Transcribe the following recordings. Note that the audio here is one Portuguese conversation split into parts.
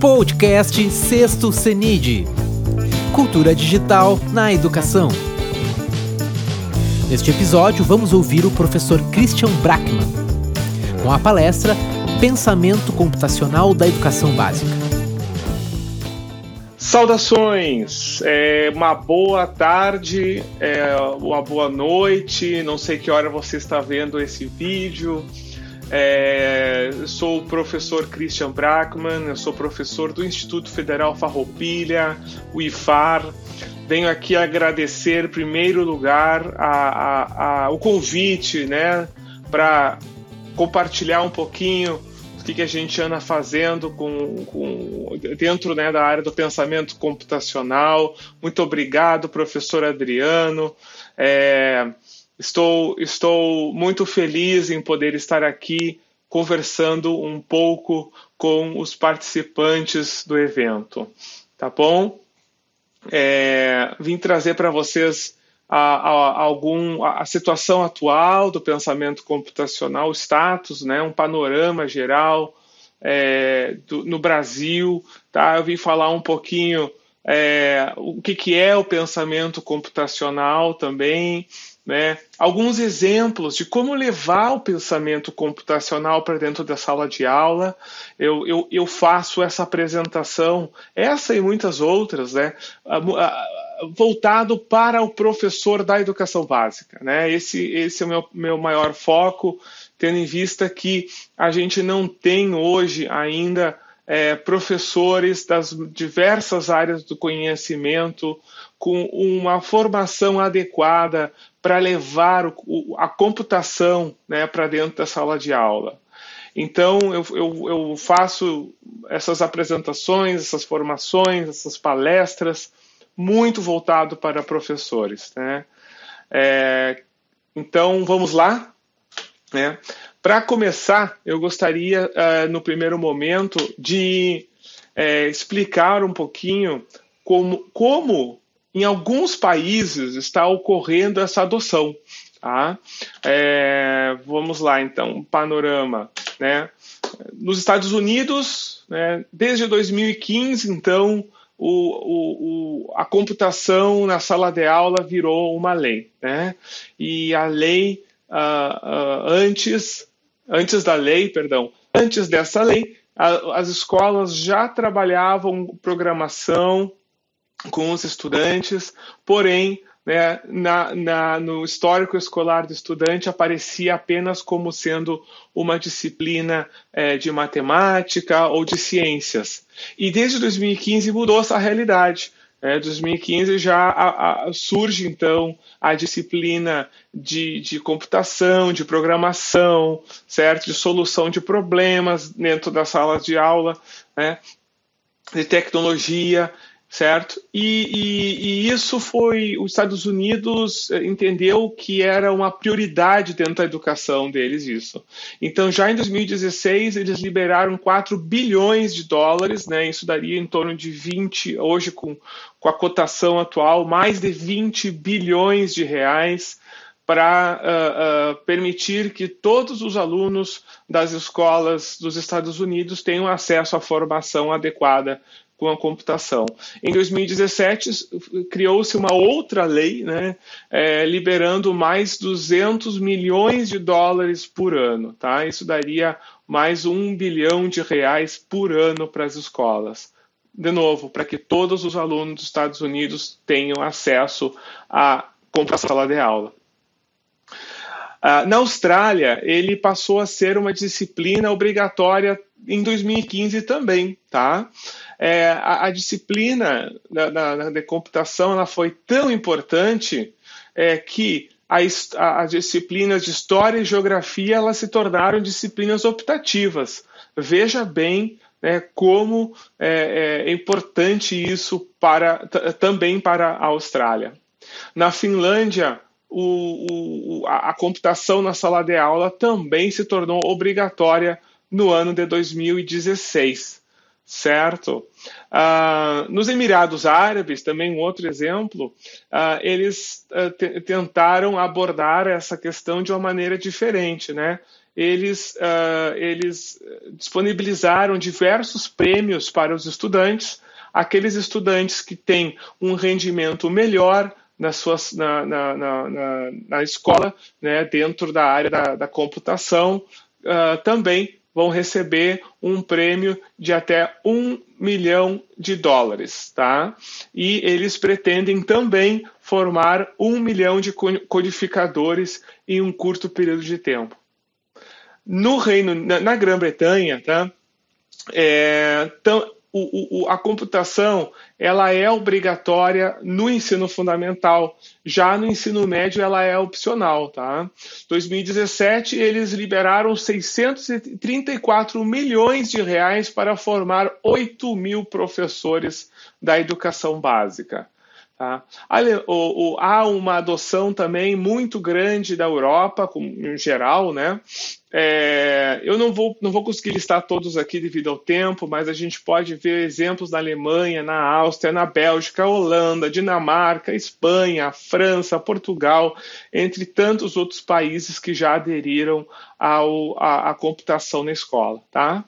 Podcast Sexto CENID Cultura Digital na Educação. Neste episódio, vamos ouvir o professor Christian Brackmann com a palestra Pensamento Computacional da Educação Básica. Saudações! É, uma boa tarde, é, uma boa noite. Não sei que hora você está vendo esse vídeo. É, sou o professor Christian Brackmann, eu sou professor do Instituto Federal Farroupilha, o IFAR. Venho aqui agradecer, em primeiro lugar, a, a, a, o convite né, para compartilhar um pouquinho do que, que, a gente anda fazendo com, com dentro né, da área do pensamento computacional. Muito obrigado, professor Adriano. É, Estou, estou muito feliz em poder estar aqui conversando um pouco com os participantes do evento, tá bom? É, vim trazer para vocês a, a, algum, a, a, situação atual do pensamento computacional, o status, né, um panorama geral é, do, no Brasil. Tá? Eu vim falar um pouquinho é, o que, que é o pensamento computacional também, né? Alguns exemplos de como levar o pensamento computacional para dentro da sala de aula. Eu, eu, eu, faço essa apresentação, essa e muitas outras, né? voltado para o professor da educação básica. Né? Esse, esse é o meu, meu maior foco, tendo em vista que a gente não tem hoje ainda é, professores das diversas áreas do conhecimento com uma formação adequada para levar o, a computação né, para dentro da sala de aula. Então, eu, eu, eu, faço essas apresentações, essas formações, essas palestras, muito voltado para professores. Né? É, então, vamos lá? Né? Para começar, eu gostaria, uh, no primeiro momento, de é, explicar um pouquinho como, como em alguns países está ocorrendo essa adoção. Tá? É, vamos lá, então, panorama. Né? Nos Estados Unidos, né, desde 2015, então, o, o, a computação na sala de aula virou uma lei. Né? E a lei, uh, uh, antes, antes da lei, perdão, antes dessa lei, a, as escolas já trabalhavam programação com os estudantes, porém, né, na, na, no histórico escolar do estudante aparecia apenas como sendo uma disciplina é, de matemática ou de ciências. E desde 2015 mudou essa realidade. É, 2015 já a, a, surge então a disciplina de, de, computação, de programação, certo, de solução de problemas dentro das salas de aula, né, de tecnologia certo? E, e, e, isso foi os Estados Unidos eh, entendeu que era uma prioridade dentro da educação deles isso. Então já em 2016 eles liberaram 4 bilhões de dólares, né? Isso daria em torno de 20 hoje com, com a cotação atual mais de 20 bilhões de reais para uh, uh, permitir que todos os alunos das escolas dos Estados Unidos tenham acesso à formação adequada com a computação. Em 2017, criou-se uma outra lei, né, é, liberando mais 200 milhões de dólares por ano. Tá? Isso daria mais um bilhão de reais por ano para as escolas. De novo, para que todos os alunos dos Estados Unidos tenham acesso à computação sala de aula. Uh, na Austrália, ele passou a ser uma disciplina obrigatória em 2015 também, tá? É, a, a, disciplina da, da, da, computação ela foi tão importante é, que as disciplinas de história e geografia elas se tornaram disciplinas optativas. Veja bem né, como é, é, importante isso para, também para a Austrália. Na Finlândia, o, o, a, a computação na sala de aula também se tornou obrigatória no ano de 2016 certo? Uh, nos Emirados Árabes, também um outro exemplo, uh, eles uh, tentaram abordar essa questão de uma maneira diferente, né? eles, eles disponibilizaram diversos prêmios para os estudantes, aqueles estudantes que têm um rendimento melhor na, suas, na, na, na, na escola, né, dentro da área da, da computação, uh, também vão receber um prêmio de até um milhão de dólares, tá? E eles pretendem também formar um milhão de codificadores em um curto período de tempo. No Reino, na, na Grã-Bretanha, tá? É, tão, o, o, a computação ela é obrigatória no ensino fundamental, já no ensino médio ela é opcional, tá? 2017 eles liberaram 634 milhões de reais para formar 8 mil professores da educação básica. Tá? Há uma adoção também muito grande da Europa, em geral, né? É, eu não vou, não vou conseguir listar todos aqui devido ao tempo, mas a gente pode ver exemplos na Alemanha, na Áustria, na Bélgica, Holanda, Dinamarca, Espanha, França, Portugal, entre tantos outros países que já aderiram ao, à computação na escola. Tá?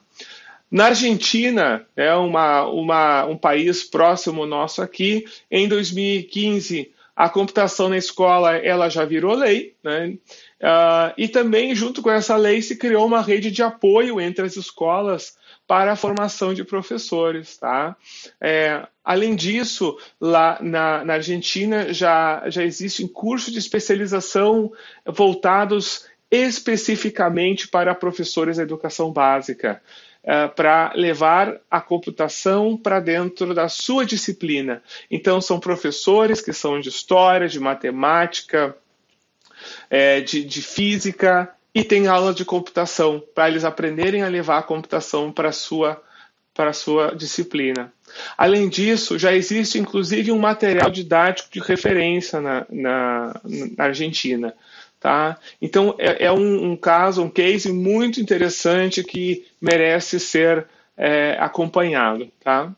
Na Argentina, é uma, uma, um país próximo nosso aqui, em 2015 a computação na escola ela já virou lei, né? Uh, e também junto com essa lei se criou uma rede de apoio entre as escolas para a formação de professores, tá? É, além disso, lá na, na Argentina já, já existem cursos de especialização voltados especificamente para professores da educação básica. Uh, para levar a computação para dentro da sua disciplina. Então, são professores que são de história, de matemática, é, de, de física e tem aula de computação, para eles aprenderem a levar a computação para a sua, para a sua disciplina. Além disso, já existe inclusive um material didático de referência na, na, na Argentina. Tá? Então é, é um, um, caso, um case muito interessante que merece ser é, acompanhado. Tá?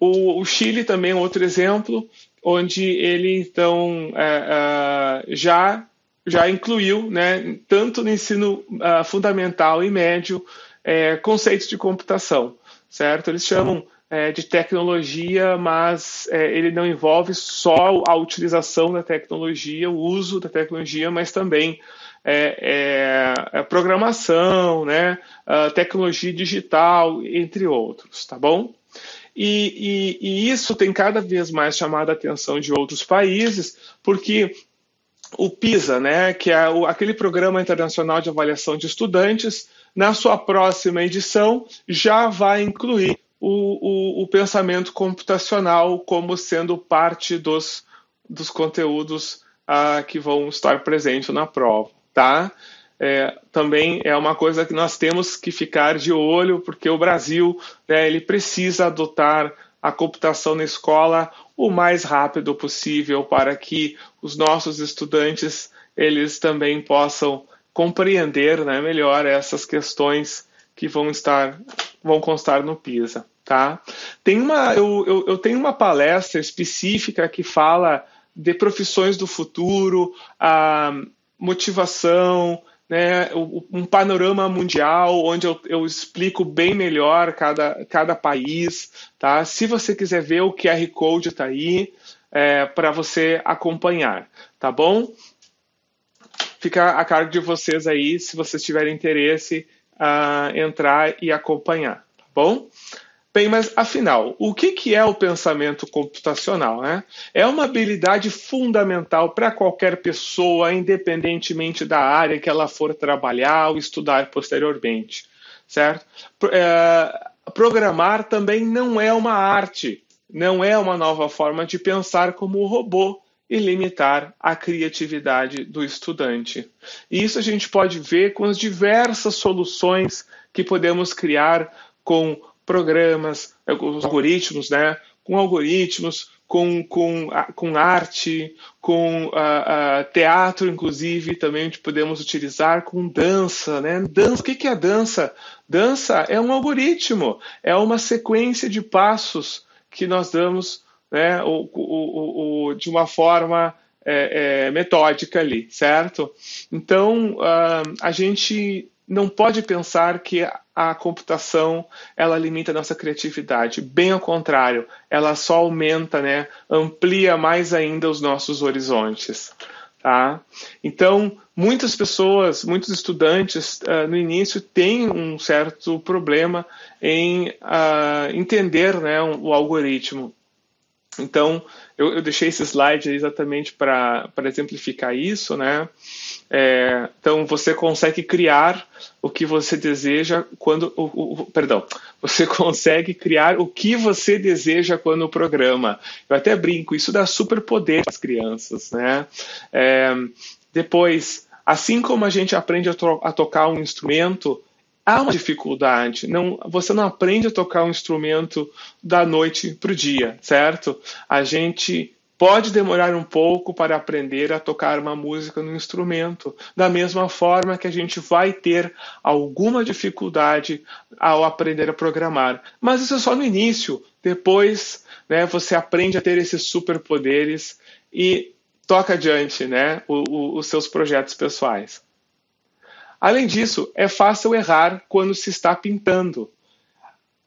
O, o, Chile também é outro exemplo, onde ele então é, é, já já incluiu, né, tanto no ensino uh, fundamental e médio, é, conceitos de computação, certo? Eles chamam é, de tecnologia, mas é, ele não envolve só a utilização da tecnologia, o uso da tecnologia, mas também é, é, é programação, né, tecnologia digital, entre outros, tá bom? E, e, e, isso tem cada vez mais chamado a atenção de outros países, porque o PISA, né, que é o, aquele programa internacional de avaliação de estudantes, na sua próxima edição já vai incluir o, o, o pensamento computacional como sendo parte dos, dos conteúdos ah, que vão estar presentes na prova, tá? É, também é uma coisa que nós temos que ficar de olho, porque o Brasil né, ele precisa adotar a computação na escola o mais rápido possível para que os nossos estudantes eles também possam compreender né, melhor essas questões que vão estar vão constar no PISA tá? Tem uma, eu, eu, eu tenho uma palestra específica que fala de profissões do futuro, a motivação, né, um panorama mundial onde eu, eu, explico bem melhor cada, cada país, tá? Se você quiser ver o QR Code está aí é, para você acompanhar, tá bom? Fica a cargo de vocês aí, se vocês tiverem interesse, uh, entrar e acompanhar, tá bom? Bem, mas afinal, o que, que é o pensamento computacional? Né? É uma habilidade fundamental para qualquer pessoa, independentemente da área que ela for trabalhar ou estudar posteriormente, certo? É, programar também não é uma arte, não é uma nova forma de pensar como o robô e limitar a criatividade do estudante. E isso a gente pode ver com as diversas soluções que podemos criar com programas, os algoritmos, né? Com algoritmos, com, com, com arte, com uh, uh, teatro, inclusive, também podemos utilizar com dança, né? Dança, o que é dança? Dança é um algoritmo, é uma sequência de passos que nós damos, né? O, o, o, de uma forma é, é, metódica ali, certo? Então, uh, a gente não pode pensar que a computação ela limita a nossa criatividade. Bem ao contrário, ela só aumenta, né, amplia mais ainda os nossos horizontes. Tá? Então, muitas pessoas, muitos estudantes, uh, no início têm um certo problema em uh, entender né, um, o algoritmo. Então, eu, eu, deixei esse slide exatamente para exemplificar isso, né? É, então você consegue criar o que você deseja quando o, o, perdão você consegue criar o que você deseja quando o programa eu até brinco isso dá super poder às crianças né é, depois assim como a gente aprende a, a tocar um instrumento há uma dificuldade. Não, você não aprende a tocar um instrumento da noite para o dia, certo? A gente pode demorar um pouco para aprender a tocar uma música no instrumento, da mesma forma que a gente vai ter alguma dificuldade ao aprender a programar. Mas isso é só no início. Depois, né, você aprende a ter esses superpoderes e toca adiante, né, o, o, os seus projetos pessoais. Além disso, é fácil errar quando se está pintando.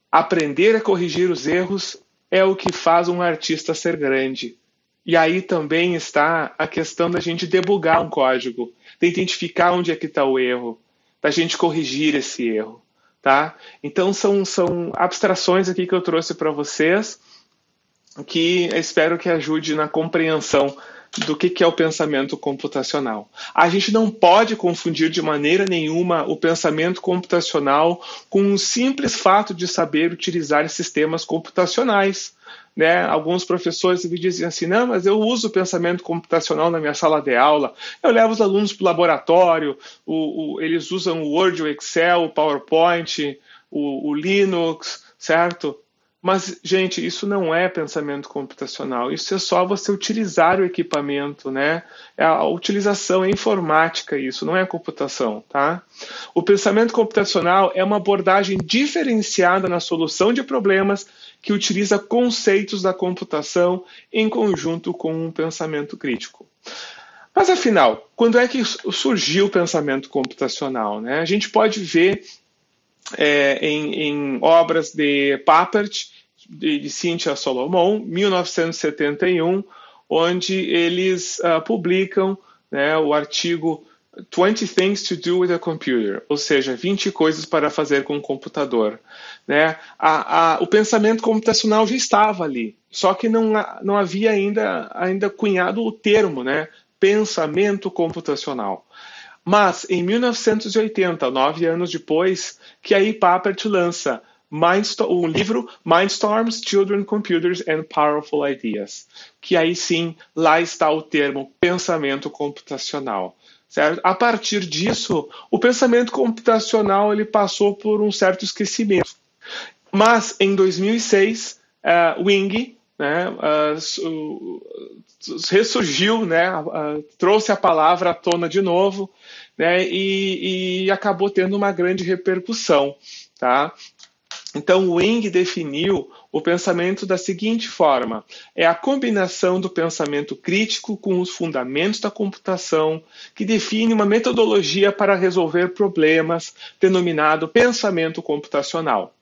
Aprender a corrigir os erros é o que faz um artista ser grande. E aí também está a questão da gente debugar um código, de identificar onde é que está o erro, da gente corrigir esse erro, tá? Então são, são abstrações aqui que eu trouxe para vocês que espero que ajude na compreensão do que, que é o pensamento computacional. A gente não pode confundir de maneira nenhuma o pensamento computacional com um simples fato de saber utilizar sistemas computacionais. Né? Alguns professores me dizem assim: não, mas eu uso o pensamento computacional na minha sala de aula, eu levo os alunos para o laboratório, eles usam o Word, o Excel, o PowerPoint, o, o Linux, certo? Mas, gente, isso não é pensamento computacional, isso é só você utilizar o equipamento, né? É a utilização é informática, isso não é computação, tá? O pensamento computacional é uma abordagem diferenciada na solução de problemas que utiliza conceitos da computação em conjunto com um pensamento crítico. Mas afinal, quando é que surgiu o pensamento computacional? Né? A gente pode ver é, em, em, obras de Papert de, de Cynthia Solomon, 1971, onde eles uh, publicam né, o artigo 20 Things to Do with a Computer, ou seja, 20 coisas para fazer com um computador. Né? A, a, o pensamento computacional já estava ali, só que não, não havia ainda, ainda cunhado o termo né? pensamento computacional. Mas em 1980, nove anos depois, que aí Papert lança o livro Mindstorms, Children, Computers and Powerful Ideas, que aí sim, lá está o termo pensamento computacional. Certo? A partir disso, o pensamento computacional ele passou por um certo esquecimento. Mas em 2006, uh, Wing né, uh, ressurgiu, né, uh, trouxe a palavra à tona de novo né, e, e acabou tendo uma grande repercussão. Tá? Então, Wing definiu o pensamento da seguinte forma: é a combinação do pensamento crítico com os fundamentos da computação que define uma metodologia para resolver problemas, denominado pensamento computacional.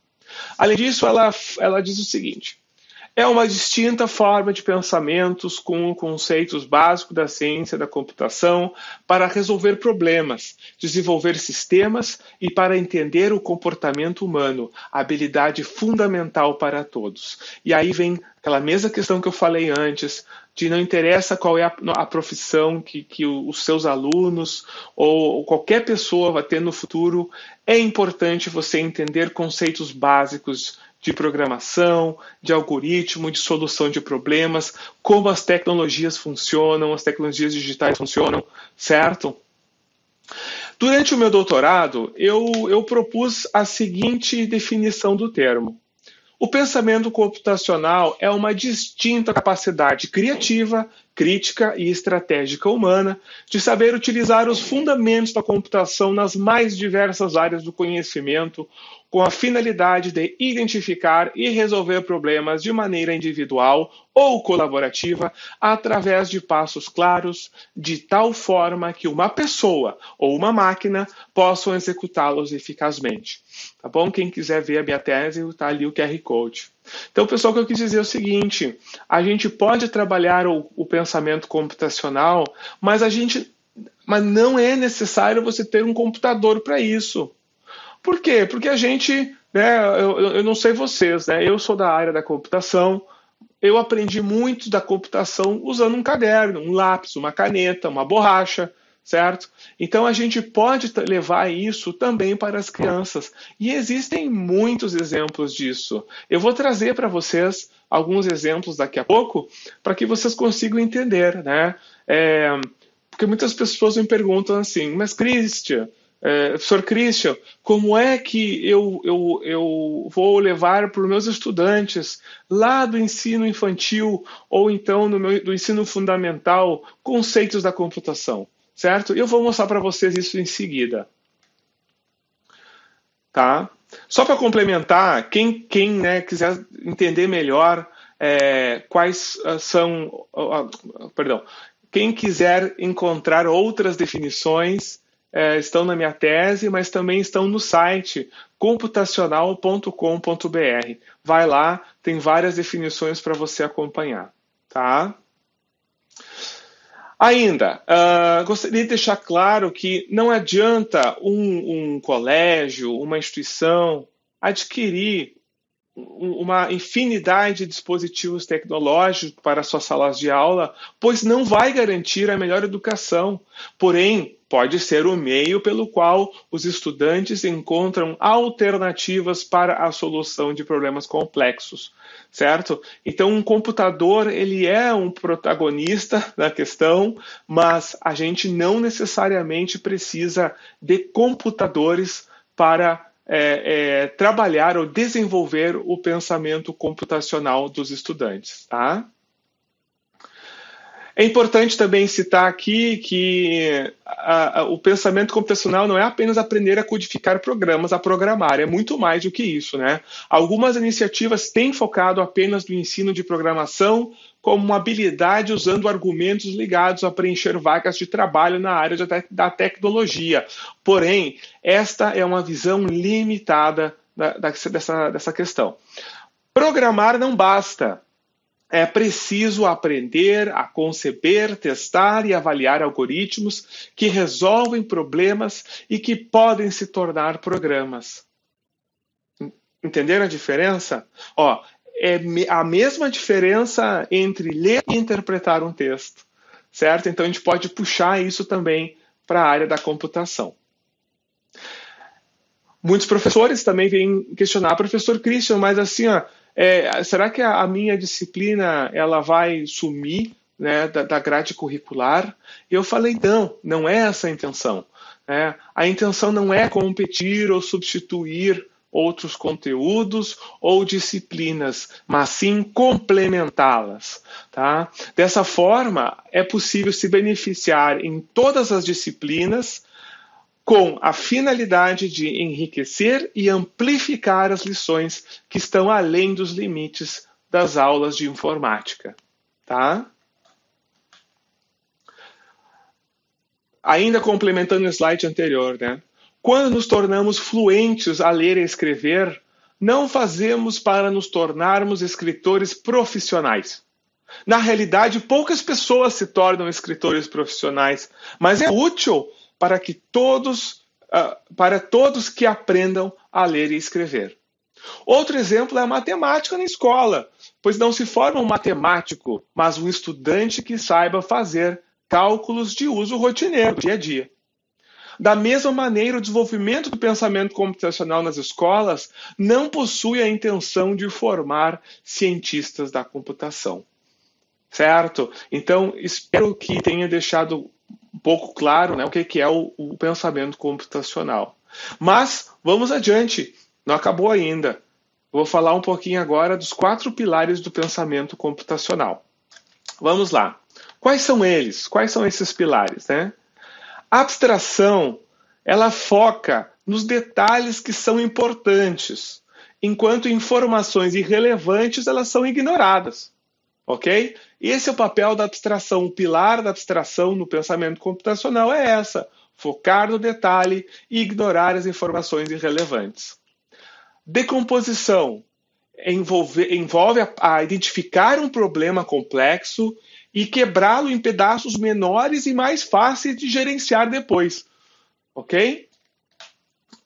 Além disso, ela, ela diz o seguinte: é uma distinta forma de pensamentos com conceitos básicos da ciência da computação para resolver problemas, desenvolver sistemas e para entender o comportamento humano, habilidade fundamental para todos. E aí vem aquela mesma questão que eu falei antes, de não interessa qual é a, a profissão que, que, os seus alunos ou qualquer pessoa vai ter no futuro, é importante você entender conceitos básicos de programação, de algoritmo, de solução de problemas, como as tecnologias funcionam, as tecnologias digitais funcionam, certo? Durante o meu doutorado, eu, eu propus a seguinte definição do termo. O pensamento computacional é uma distinta capacidade criativa crítica e estratégica humana, de saber utilizar os fundamentos da computação nas mais diversas áreas do conhecimento, com a finalidade de identificar e resolver problemas de maneira individual ou colaborativa através de passos claros, de tal forma que uma pessoa ou uma máquina possam executá-los eficazmente. Tá bom? Quem quiser ver a minha tese, está ali o QR Code. Então, pessoal, o que eu quis dizer é o seguinte: a gente pode trabalhar o, o pensamento computacional, mas a gente, mas não é necessário você ter um computador para isso. Por quê? Porque a gente, né, eu, eu não sei vocês, né, eu sou da área da computação, eu aprendi muito da computação usando um caderno, um lápis, uma caneta, uma borracha, certo? Então a gente pode levar isso também para as crianças. E existem muitos exemplos disso. Eu vou trazer para vocês alguns exemplos daqui a pouco para que vocês consigam entender, né? É, porque muitas pessoas me perguntam assim, mas Christian, é, professor Christian, como é que eu, eu, eu vou levar para os meus estudantes lá do ensino infantil ou então meu, do ensino fundamental conceitos da computação, certo? Eu vou mostrar para vocês isso em seguida. Tá? Só para complementar, quem, quem né, quiser entender melhor é, quais uh, são, uh, uh, perdão, quem quiser encontrar outras definições é, estão na minha tese, mas também estão no site computacional.com.br. Vai lá, tem várias definições para você acompanhar, tá? Ainda, uh, gostaria de deixar claro que não adianta um, um colégio, uma instituição adquirir uma infinidade de dispositivos tecnológicos para suas salas de aula, pois não vai garantir a melhor educação. Porém, pode ser o meio pelo qual os estudantes encontram alternativas para a solução de problemas complexos, certo? Então, um computador ele é um protagonista da questão, mas a gente não necessariamente precisa de computadores para é, é, trabalhar ou desenvolver o pensamento computacional dos estudantes, tá? É importante também citar aqui que a, a, o pensamento computacional não é apenas aprender a codificar programas, a programar, é muito mais do que isso, né? Algumas iniciativas têm focado apenas no ensino de programação como uma habilidade usando argumentos ligados a preencher vagas de trabalho na área da tecnologia. Porém, esta é uma visão limitada da, da, dessa, dessa questão. Programar não basta é preciso aprender a conceber, testar e avaliar algoritmos que resolvem problemas e que podem se tornar programas. Entenderam a diferença? Ó, é a mesma diferença entre ler e interpretar um texto, certo? Então a gente pode puxar isso também para a área da computação. Muitos professores também vêm questionar, professor Christian, mas assim, ó, é, será que a, a, minha disciplina ela vai sumir né, da, da, grade curricular? Eu falei, não, não é essa a intenção. Né? A intenção não é competir ou substituir outros conteúdos ou disciplinas, mas sim complementá-las. Tá? Dessa forma, é possível se beneficiar em todas as disciplinas com a finalidade de enriquecer e amplificar as lições que estão além dos limites das aulas de informática, tá? Ainda complementando o slide anterior, né? Quando nos tornamos fluentes a ler e escrever, não fazemos para nos tornarmos escritores profissionais. Na realidade, poucas pessoas se tornam escritores profissionais, mas é útil para que todos, uh, para todos que aprendam a ler e escrever. Outro exemplo é a matemática na escola, pois não se forma um matemático, mas um estudante que saiba fazer cálculos de uso rotineiro, dia a dia. Da mesma maneira, o desenvolvimento do pensamento computacional nas escolas não possui a intenção de formar cientistas da computação. Certo? Então, espero que tenha deixado um pouco claro né, o que, que é o, o pensamento computacional. Mas vamos adiante, não acabou ainda. vou falar um pouquinho agora dos quatro pilares do pensamento computacional. Vamos lá. Quais são eles? Quais são esses pilares? Né? A abstração ela foca nos detalhes que são importantes, enquanto informações irrelevantes elas são ignoradas. Ok? Esse é o papel da abstração. O pilar da abstração no pensamento computacional é essa: focar no detalhe e ignorar as informações irrelevantes. Decomposição envolve, envolve a, a identificar um problema complexo e quebrá-lo em pedaços menores e mais fáceis de gerenciar depois. Ok?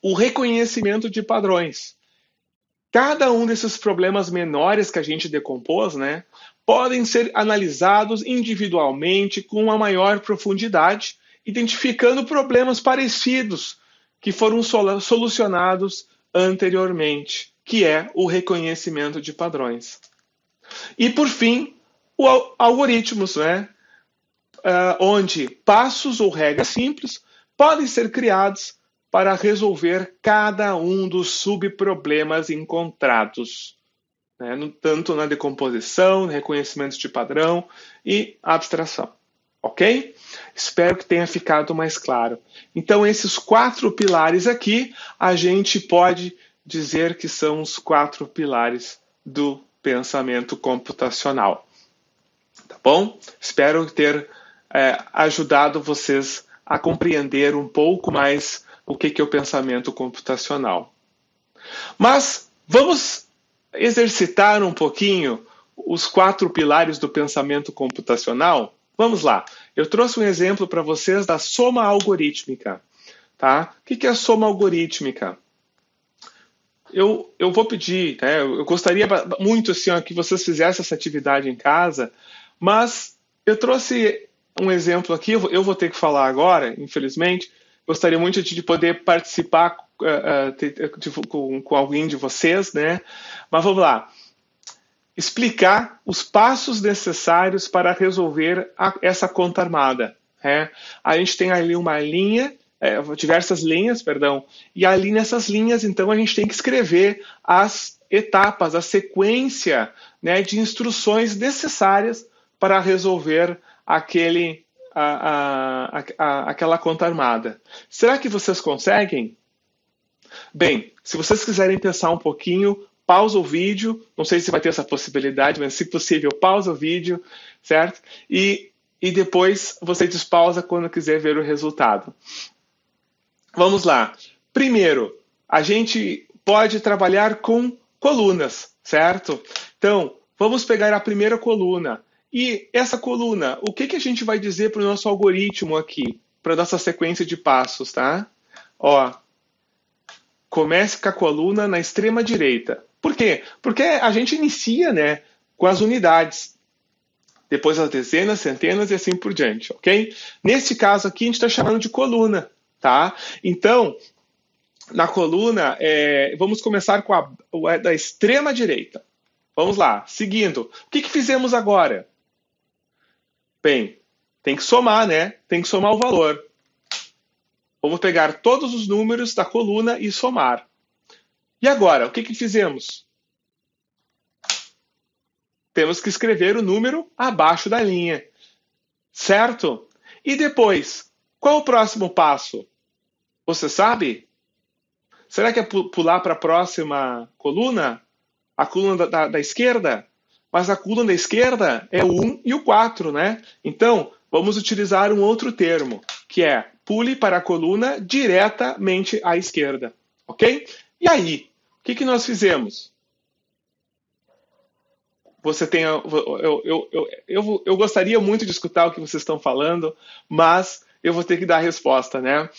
O reconhecimento de padrões. Cada um desses problemas menores que a gente decompôs, né, podem ser analisados individualmente com uma maior profundidade, identificando problemas parecidos que foram solucionados anteriormente, que é o reconhecimento de padrões. E por fim, o algoritmos, né? Uh, onde passos ou regras simples podem ser criados para resolver cada um dos subproblemas encontrados, né? tanto na decomposição, reconhecimento de padrão e abstração. Ok? Espero que tenha ficado mais claro. Então, esses quatro pilares aqui, a gente pode dizer que são os quatro pilares do pensamento computacional. Tá bom? Espero ter é, ajudado vocês a compreender um pouco mais o que, que é o pensamento computacional. Mas vamos exercitar um pouquinho os quatro pilares do pensamento computacional? Vamos lá. Eu trouxe um exemplo para vocês da soma algorítmica. Tá? O que, é a soma algorítmica? Eu, eu vou pedir, né, eu gostaria muito assim, ó, que vocês fizessem essa atividade em casa, mas eu trouxe um exemplo aqui, eu vou ter que falar agora, infelizmente. Gostaria muito de poder participar uh, uh, de, com, alguém de vocês, né? Mas vamos lá. Explicar os passos necessários para resolver essa conta armada. Né? A gente tem ali uma linha é, diversas linhas, perdão, e ali nessas linhas, então, a gente tem que escrever as etapas, a sequência né, de instruções necessárias para resolver aquele, a, a, a, aquela conta armada. Será que vocês conseguem? Bem, se vocês quiserem pensar um pouquinho, pausa o vídeo. Não sei se vai ter essa possibilidade, mas se possível, pausa o vídeo, certo? E, e depois você despausa quando quiser ver o resultado. Vamos lá. Primeiro, a gente pode trabalhar com colunas, certo? Então, vamos pegar a primeira coluna. E essa coluna, o que, que a gente vai dizer para o nosso algoritmo aqui, para nossa sequência de passos, tá? Ó, comece com a coluna na extrema direita. Por quê? Porque a gente inicia, né, com as unidades, depois as dezenas, centenas e assim por diante, ok? Nesse caso aqui, a gente está chamando de coluna tá? Então, na coluna, é, vamos começar com a, a, da extrema direita. Vamos lá, seguindo. O que, que fizemos agora? Bem, tem que somar, né? Tem que somar o valor. Vamos pegar todos os números da coluna e somar. E agora, o que, que fizemos? Temos que escrever o número abaixo da linha. Certo? E depois, qual o próximo passo? Você sabe? Será que é pular para a próxima coluna? A coluna da, da, da, esquerda? Mas a coluna da esquerda é o 1 e o 4, né? Então, vamos utilizar um outro termo, que é pule para a coluna diretamente à esquerda. Ok? E aí? O que, que nós fizemos? Você tem. Eu, eu, eu, eu, eu gostaria muito de escutar o que vocês estão falando, mas eu vou ter que dar a resposta, né?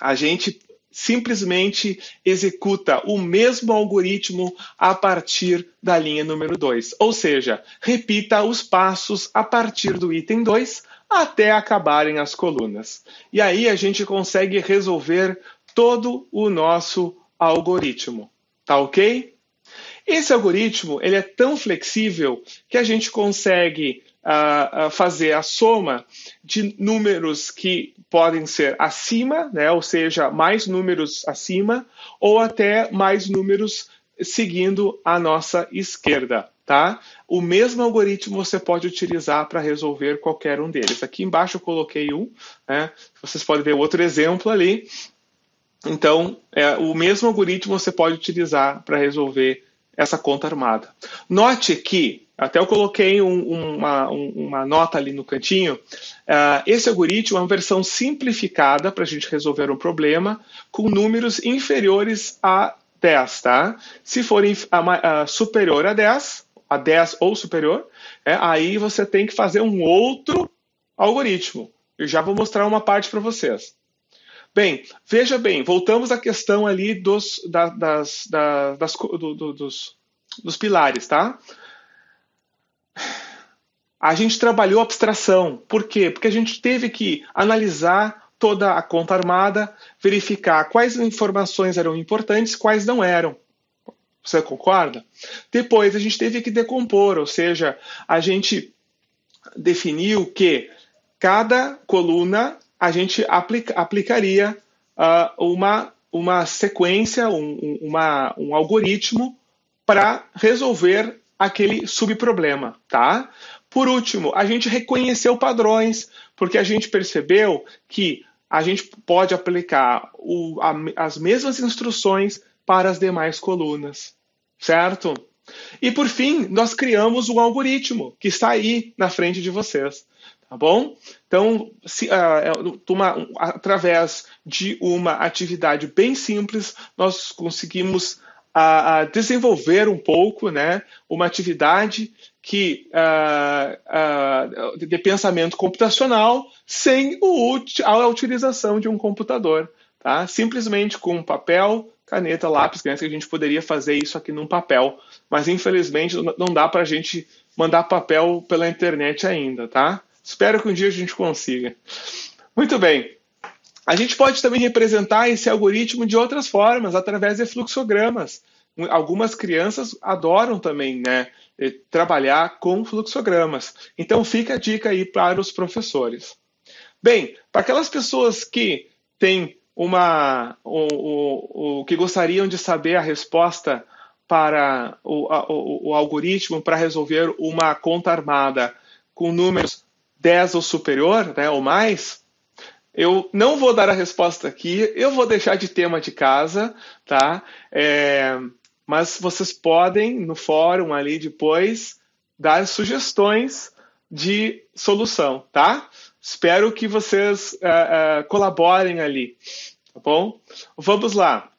A gente simplesmente executa o mesmo algoritmo a partir da linha número 2. Ou seja, repita os passos a partir do item 2 até acabarem as colunas. E aí a gente consegue resolver todo o nosso algoritmo. Tá ok? Esse algoritmo ele é tão flexível que a gente consegue uh, fazer a soma de números que podem ser acima, né, ou seja, mais números acima, ou até mais números seguindo a nossa esquerda. tá? O mesmo algoritmo você pode utilizar para resolver qualquer um deles. Aqui embaixo eu coloquei um, né? Vocês podem ver outro exemplo ali. Então, é, o mesmo algoritmo você pode utilizar para resolver essa conta armada. Note que, até eu coloquei um, uma, um, uma, nota ali no cantinho, uh, esse algoritmo é uma versão simplificada para a gente resolver um problema com números inferiores a 10, tá? Se for uh, superior a 10, a 10 ou superior, é, aí você tem que fazer um outro algoritmo. Eu já vou mostrar uma parte para vocês. Bem, veja bem, voltamos à questão ali dos, da, das, da, das, do, do, dos, dos pilares, tá? A gente trabalhou abstração. Por quê? Porque a gente teve que analisar toda a conta armada, verificar quais informações eram importantes, quais não eram. Você concorda? Depois a gente teve que decompor, ou seja, a gente definiu que cada coluna a gente aplica, aplicaria uh, uma, uma sequência, um, uma, um algoritmo para resolver aquele subproblema, tá? Por último, a gente reconheceu padrões, porque a gente percebeu que a gente pode aplicar o, a, as mesmas instruções para as demais colunas, certo? E por fim, nós criamos um algoritmo que está aí na frente de vocês, tá bom? Então, se, uh, uma, através de uma atividade bem simples, nós conseguimos uh, uh, desenvolver um pouco, né, uma atividade que de pensamento computacional sem o, a utilização de um computador, tá? Simplesmente com papel, caneta, lápis, que a gente poderia fazer isso aqui num papel, mas infelizmente não dá para a gente mandar papel pela internet ainda, tá? Espero que um dia a gente consiga. Muito bem. A gente pode também representar esse algoritmo de outras formas, através de fluxogramas. Algumas crianças adoram também né, trabalhar com fluxogramas. Então fica a dica aí para os professores. Bem, para aquelas pessoas que têm uma o, o, que gostariam de saber a resposta para o, o, o algoritmo para resolver uma conta armada com números 10 ou superior, né, ou mais, eu não vou dar a resposta aqui, eu vou deixar de tema de casa, tá? É, mas vocês podem, no fórum ali depois, dar sugestões de solução, tá? Espero que vocês uh, uh, colaborem ali, tá bom? Vamos lá.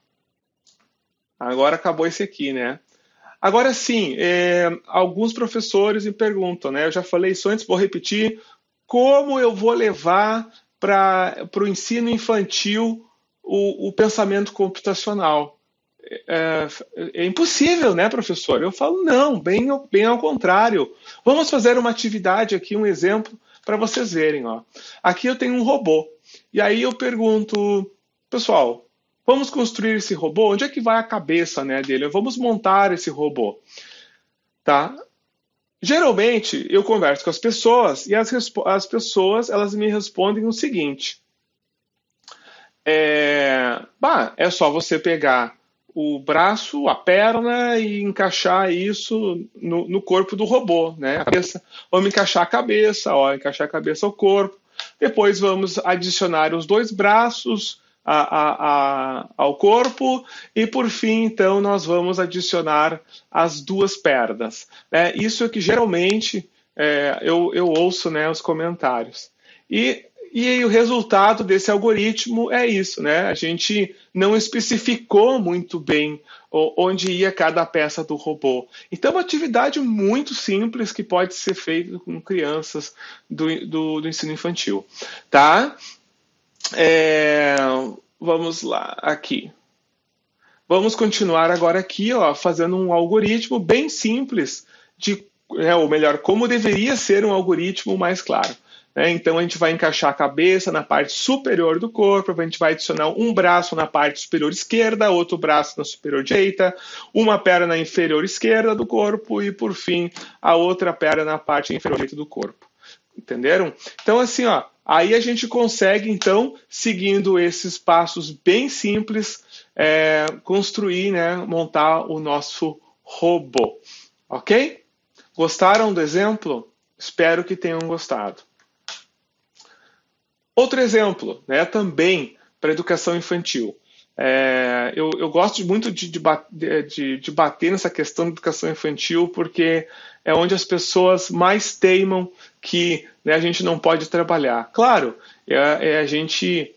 Agora acabou esse aqui, né? Agora sim, é, alguns professores me perguntam, né? Eu já falei isso antes, vou repetir. Como eu vou levar para o ensino infantil o, o pensamento computacional? É, é, impossível, né, professor? Eu falo, não, bem, bem ao contrário. Vamos fazer uma atividade aqui, um exemplo, para vocês verem. Ó. Aqui eu tenho um robô. E aí eu pergunto, pessoal, vamos construir esse robô? Onde é que vai a cabeça né, dele? Vamos montar esse robô. Tá? Geralmente eu converso com as pessoas e as, as pessoas elas me respondem o seguinte: é, bah, é só você pegar o braço, a perna e encaixar isso no, no corpo do robô, né? A cabeça. Vamos encaixar a cabeça, ó, encaixar a cabeça ao corpo. Depois vamos adicionar os dois braços a, a, ao corpo e por fim, então, nós vamos adicionar as duas pernas. Né? Isso é que geralmente é, eu, eu ouço né, os comentários. E e o resultado desse algoritmo é isso, né? A gente não especificou muito bem onde ia cada peça do robô. Então, é uma atividade muito simples que pode ser feita com crianças do, do, do ensino infantil, tá? É, vamos lá, aqui. Vamos continuar agora aqui, ó, fazendo um algoritmo bem simples de, é, ou melhor, como deveria ser um algoritmo mais claro. Né? Então a gente vai encaixar a cabeça na parte superior do corpo, a gente vai adicionar um braço na parte superior esquerda, outro braço na superior direita, uma perna na inferior esquerda do corpo e, por fim, a outra perna na parte inferior direita do corpo. Entenderam? Então, assim, ó, aí a gente consegue, então, seguindo esses passos bem simples, é, construir, né, montar o nosso robô. Ok? Gostaram do exemplo? Espero que tenham gostado. Outro exemplo, né, também para educação infantil. É, eu, eu, gosto muito de, de, de, de, bater nessa questão da educação infantil porque é onde as pessoas mais teimam que né, a gente não pode trabalhar. Claro, é, é, a gente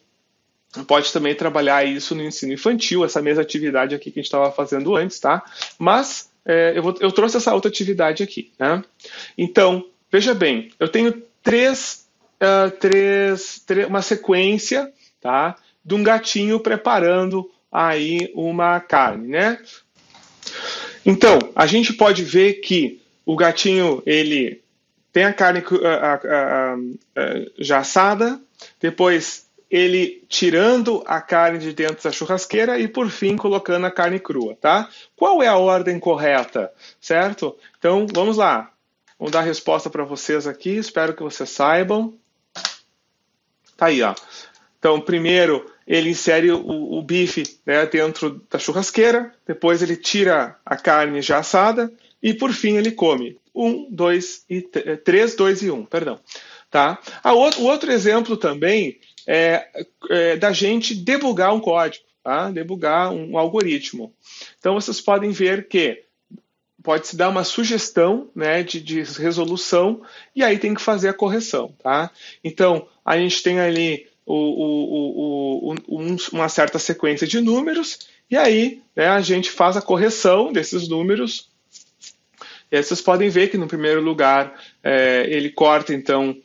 pode também trabalhar isso no ensino infantil, essa mesma atividade aqui que a gente estava fazendo antes, tá? Mas é, eu, vou, eu, trouxe essa outra atividade aqui, né? Então, veja bem, eu tenho três, uh, três, três uma sequência, tá? De um gatinho preparando aí uma carne, né? Então, a gente pode ver que o gatinho, ele tem a carne já assada, depois ele tirando a carne de dentro da churrasqueira e por fim colocando a carne crua, tá? Qual é a ordem correta, certo? Então, vamos lá. Vamos dar a resposta para vocês aqui, espero que vocês saibam. Tá aí, ó. Então, primeiro ele insere o, o bife né, dentro da churrasqueira, depois ele tira a carne já assada e por fim ele come. Um, dois e eh, três, dois e um, perdão. Tá? A outro, o outro exemplo também é, é, da gente debugar um código, tá? debugar um, um algoritmo. Então vocês podem ver que pode se dar uma sugestão né, de, de, resolução e aí tem que fazer a correção. Tá? Então, a gente tem ali o, o, um, uma certa sequência de números, e aí né, a gente faz a correção desses números. E aí vocês podem ver que no primeiro lugar é, ele corta então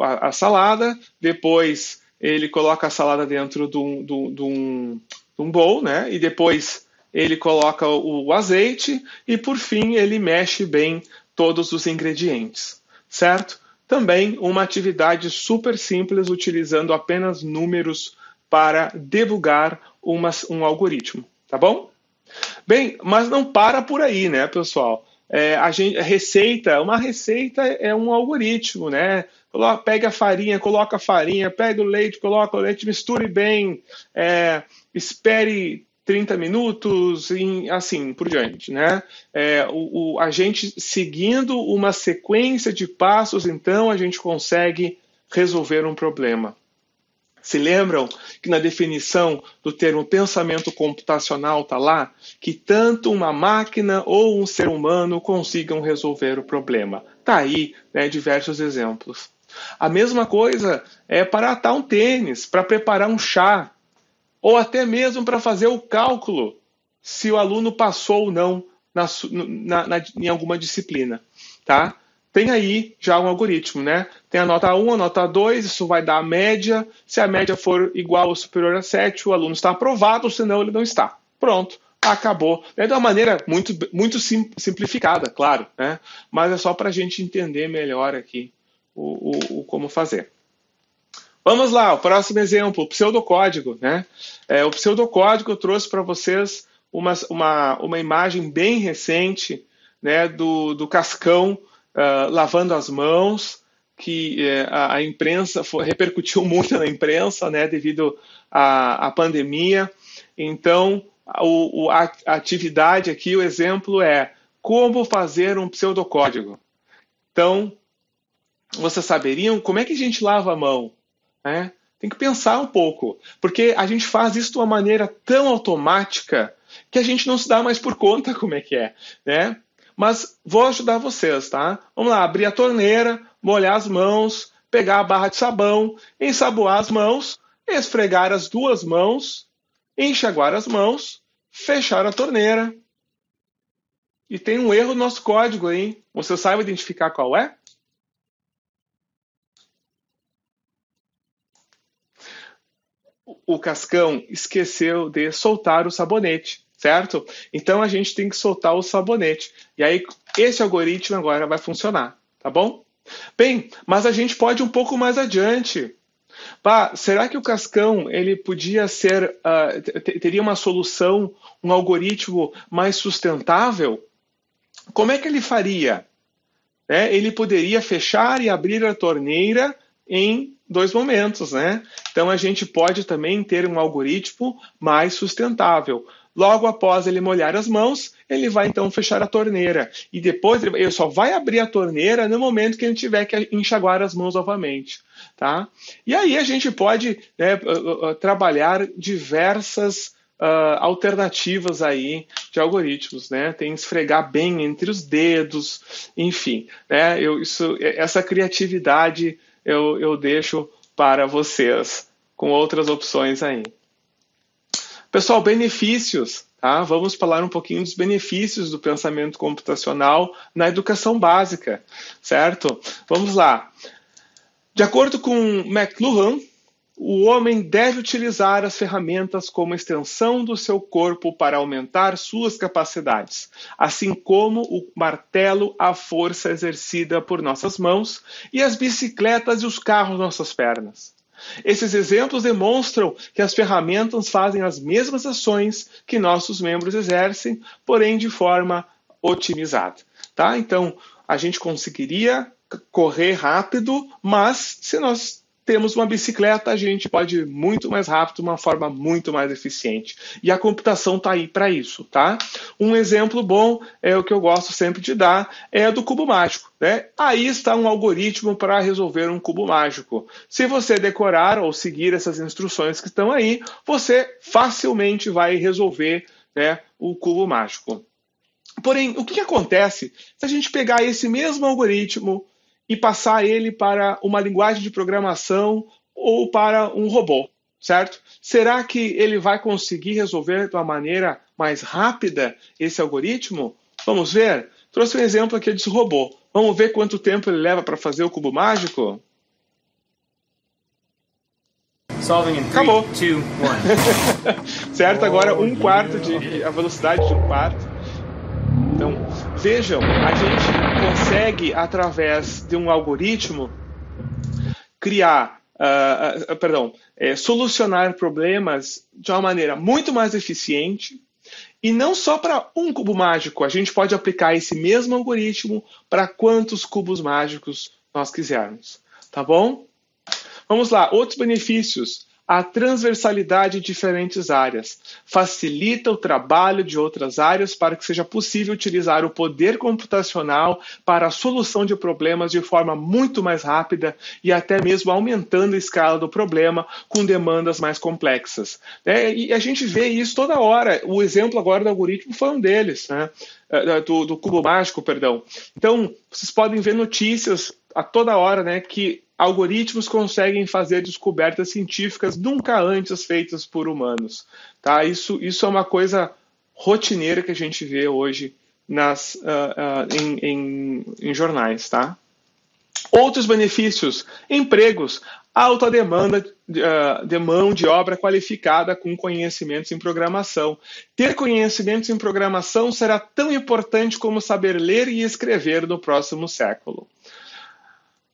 a, a, salada, depois ele coloca a salada dentro de um, de, de um, de um bowl, né? E depois ele coloca o, o azeite e por fim ele mexe bem todos os ingredientes, certo? Também uma atividade super simples utilizando apenas números para debugar uma, um algoritmo, tá bom? Bem, mas não para por aí, né, pessoal? É, a, gente, a receita, uma receita é um algoritmo, né? Pega a farinha, coloca a farinha, pega o leite, coloca o leite, misture bem, é, espere 30 minutos, e assim por diante. Né? É, o, o, a gente seguindo uma sequência de passos, então a gente consegue resolver um problema. Se lembram que na definição do termo pensamento computacional está lá que tanto uma máquina ou um ser humano consigam resolver o problema. Está aí né, diversos exemplos. A mesma coisa é para atar um tênis, para preparar um chá, ou até mesmo para fazer o cálculo se o aluno passou ou não na, na, na, em alguma disciplina, tá? Tem aí já um algoritmo, né? Tem a nota 1, a nota 2, isso vai dar a média. Se a média for igual ou superior a 7, o aluno está aprovado, senão ele não está. Pronto, acabou. É de uma maneira muito, muito sim, simplificada, claro, né? Mas é só para a gente entender melhor aqui o, o, o como fazer. Vamos lá, o próximo exemplo, o pseudocódigo. Né? É, o pseudocódigo eu trouxe para vocês uma, uma, uma imagem bem recente né, do, do Cascão uh, lavando as mãos, que uh, a, imprensa foi, repercutiu muito na imprensa né, devido à, à pandemia. Então, o, a atividade aqui, o exemplo é como fazer um pseudocódigo. Então, vocês saberiam como é que a gente lava a mão? Né? Tem que pensar um pouco, porque a gente faz isso de uma maneira tão automática que a gente não se dá mais por conta como é que é, né? Mas vou ajudar vocês, tá? Vamos lá, abrir a torneira, molhar as mãos, pegar a barra de sabão, ensaboar as mãos, esfregar as duas mãos, enxaguar as mãos, fechar a torneira. E tem um erro no nosso código, hein? Você sabe identificar qual é? O Cascão esqueceu de soltar o sabonete, certo? Então a gente tem que soltar o sabonete. E aí esse algoritmo agora vai funcionar, tá bom? Bem, mas a gente pode um pouco mais adiante. Será que o Cascão ele podia ser, uh, teria uma solução, um algoritmo mais sustentável? Como é que ele faria? É, ele poderia fechar e abrir a torneira em dois momentos, né? Então a gente pode também ter um algoritmo mais sustentável. Logo após ele molhar as mãos, ele vai então fechar a torneira. E depois ele só vai abrir a torneira no momento que ele tiver que enxaguar as mãos novamente. Tá? E aí a gente pode né, trabalhar diversas uh, alternativas aí de algoritmos, né? Tem esfregar bem entre os dedos, enfim, né? Eu, isso, essa criatividade eu, eu deixo para vocês com outras opções aí. Pessoal, benefícios. Tá? Vamos falar um pouquinho dos benefícios do pensamento computacional na educação básica, certo? Vamos lá. De acordo com McLuhan, o homem deve utilizar as ferramentas como extensão do seu corpo para aumentar suas capacidades, assim como o martelo, a força exercida por nossas mãos, e as bicicletas e os carros nossas pernas. Esses exemplos demonstram que as ferramentas fazem as mesmas ações que nossos membros exercem, porém de forma otimizada. Tá? Então, a gente conseguiria correr rápido, mas se nós temos uma bicicleta, a gente pode ir muito mais rápido, de uma forma muito mais eficiente. E a computação está aí para isso, tá? Um exemplo bom é o que eu gosto sempre de dar, é do cubo mágico. Né? Aí está um algoritmo para resolver um cubo mágico. Se você decorar ou seguir essas instruções que estão aí, você facilmente vai resolver né, o cubo mágico. Porém, o que acontece se a gente pegar esse mesmo algoritmo, e passar ele para uma linguagem de programação ou para um robô, certo? Será que ele vai conseguir resolver de uma maneira mais rápida esse algoritmo? Vamos ver? Trouxe um exemplo aqui desse robô. Vamos ver quanto tempo ele leva para fazer o cubo mágico? Solving in three, Acabou. Two, one. certo, agora um quarto de a velocidade de um quarto. Vejam, a gente consegue, através de um algoritmo, criar, uh, uh, perdão, é, solucionar problemas de uma maneira muito mais eficiente. E não só para um cubo mágico, a gente pode aplicar esse mesmo algoritmo para quantos cubos mágicos nós quisermos. Tá bom? Vamos lá, outros benefícios a transversalidade em diferentes áreas. Facilita o trabalho de outras áreas para que seja possível utilizar o poder computacional para a solução de problemas de forma muito mais rápida e até mesmo aumentando a escala do problema com demandas mais complexas. É, e a gente vê isso toda hora. O exemplo agora do algoritmo foi um deles, né? É, do, do cubo mágico, perdão. Então, vocês podem ver notícias a toda hora, né, que algoritmos conseguem fazer descobertas científicas nunca antes feitas por humanos. Tá? Isso, isso é uma coisa rotineira que a gente vê hoje nas, uh, uh, em, em, em, jornais. Tá? Outros benefícios: empregos, alta demanda uh, de mão de obra qualificada com conhecimentos em programação. Ter conhecimentos em programação será tão importante como saber ler e escrever no próximo século.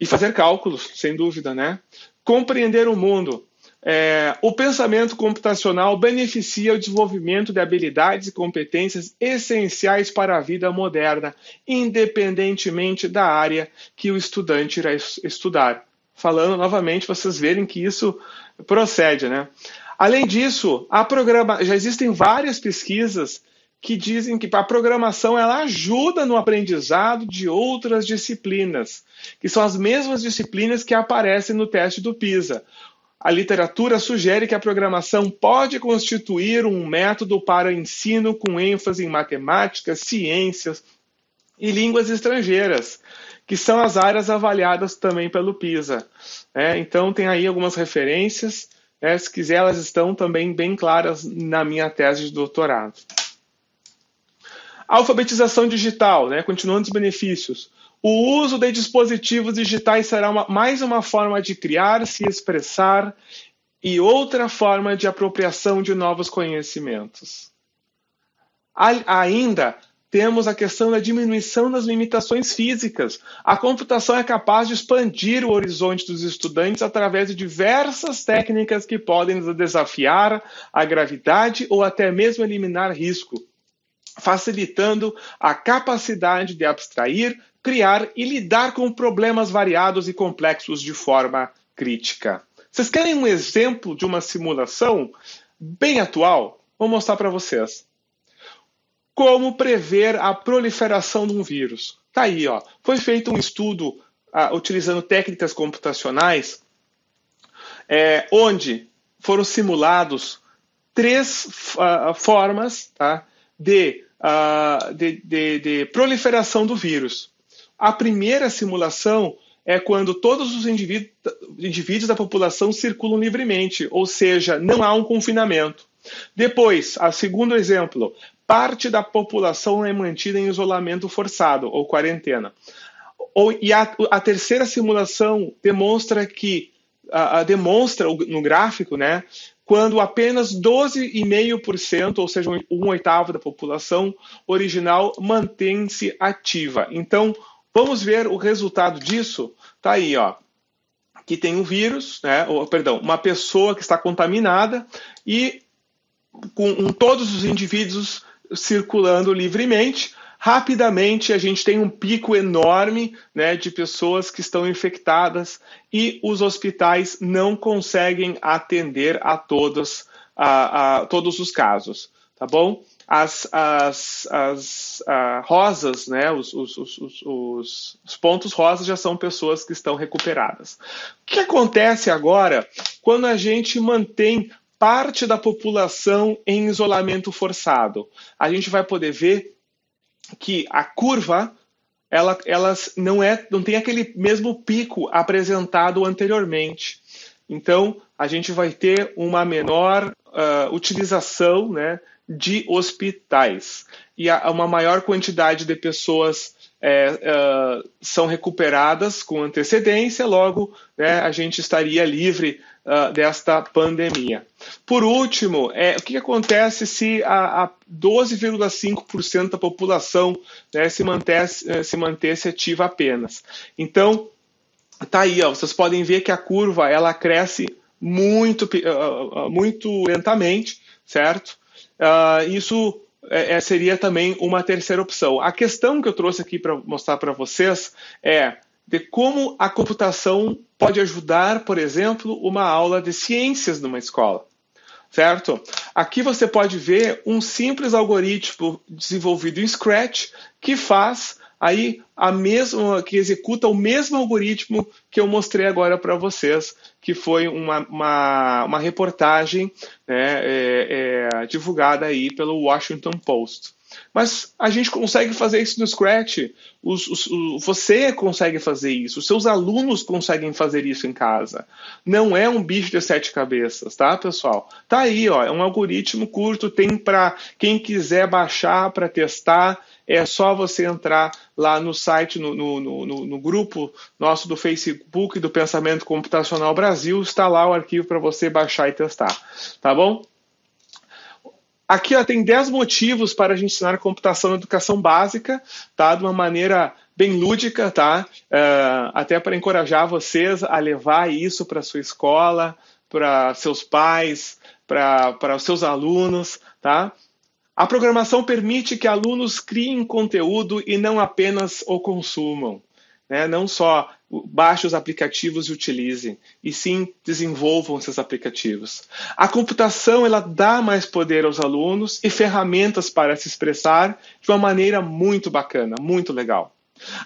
E fazer cálculos, sem dúvida, né? Compreender o mundo. É, o pensamento computacional beneficia o desenvolvimento de habilidades e competências essenciais para a vida moderna, independentemente da área que o estudante irá estudar. Falando novamente, vocês verem que isso procede, né? Além disso, programa... já existem várias pesquisas que dizem que a programação ela ajuda no aprendizado de outras disciplinas, que são as mesmas disciplinas que aparecem no teste do PISA. A literatura sugere que a programação pode constituir um método para ensino com ênfase em matemática, ciências e línguas estrangeiras, que são as áreas avaliadas também pelo PISA. É, então, tem aí algumas referências. É, se quiser, elas estão também bem claras na minha tese de doutorado. Alfabetização digital, né? continuando os benefícios. O uso de dispositivos digitais será uma, mais uma forma de criar, se expressar e outra forma de apropriação de novos conhecimentos. Ainda temos a questão da diminuição das limitações físicas. A computação é capaz de expandir o horizonte dos estudantes através de diversas técnicas que podem desafiar a gravidade ou até mesmo eliminar risco facilitando a capacidade de abstrair, criar e lidar com problemas variados e complexos de forma crítica. Vocês querem um exemplo de uma simulação bem atual? Vou mostrar para vocês. como prever a proliferação de um vírus. Tá aí, ó. Foi feito um estudo ah, utilizando técnicas computacionais, é, onde foram simulados três uh, formas tá, de, uh, de, de, de proliferação do vírus. A primeira simulação é quando todos os indivíduos, indivíduos da população circulam livremente, ou seja, não há um confinamento. Depois, a segundo exemplo, parte da população é mantida em isolamento forçado ou quarentena. Ou, e a, a terceira simulação demonstra que uh, demonstra no gráfico, né, quando apenas 12,5%, ou seja, um oitavo da população original, mantém-se ativa. Então, vamos ver o resultado disso. Tá aí, ó. Que tem um vírus, né, ou, perdão, uma pessoa que está contaminada e com todos os indivíduos circulando livremente, rapidamente a gente tem um pico enorme né, de pessoas que estão infectadas e os hospitais não conseguem atender a todos, a, a todos os casos, tá bom? As, as, as rosas, né, os, os, os, os, pontos rosas já são pessoas que estão recuperadas. O que acontece agora quando a gente mantém parte da população em isolamento forçado. A gente vai poder ver que a curva ela, ela não, é, não tem aquele mesmo pico apresentado anteriormente. Então, a gente vai ter uma menor uh, utilização né, de hospitais e a, uma maior quantidade de pessoas é, uh, são recuperadas com antecedência, logo né, a gente estaria livre uh, desta pandemia. Por último, é, o que acontece se a, a 12,5% da população né, se, mantesse, eh, se mantesse ativa apenas? Então, tá aí, ó, vocês podem ver que a curva ela cresce muito, uh, muito lentamente, certo? isso é, é, seria também uma terceira opção. A questão que eu trouxe aqui para mostrar para vocês é de como a computação pode ajudar, por exemplo, uma aula de ciências numa escola. Certo? Aqui você pode ver um simples algoritmo desenvolvido em Scratch que faz aí a mesma, que executa o mesmo algoritmo que eu mostrei agora para vocês, que foi uma, uma, uma reportagem né, é, é, divulgada aí pelo Washington Post. Mas a gente consegue fazer isso no Scratch. Os, os, você consegue fazer isso. Os seus alunos conseguem fazer isso em casa. Não é um bicho de sete cabeças, tá, pessoal? Tá aí, ó. É um algoritmo curto. Tem para quem quiser baixar para testar. É só você entrar lá no site, no, no, no, no grupo nosso do Facebook do Pensamento Computacional Brasil. Está lá o arquivo para você baixar e testar. Tá bom? Aqui ó, tem 10 motivos para a gente ensinar computação na educação básica, tá? De uma maneira bem lúdica, tá? Uh, até para encorajar vocês a levar isso para sua escola, para seus pais, para os seus alunos, tá? A programação permite que alunos criem conteúdo e não apenas o consumam. Né? Não só baixe os aplicativos e utilize, e sim desenvolvam esses aplicativos. A computação ela dá mais poder aos alunos e ferramentas para se expressar de uma maneira muito bacana, muito legal.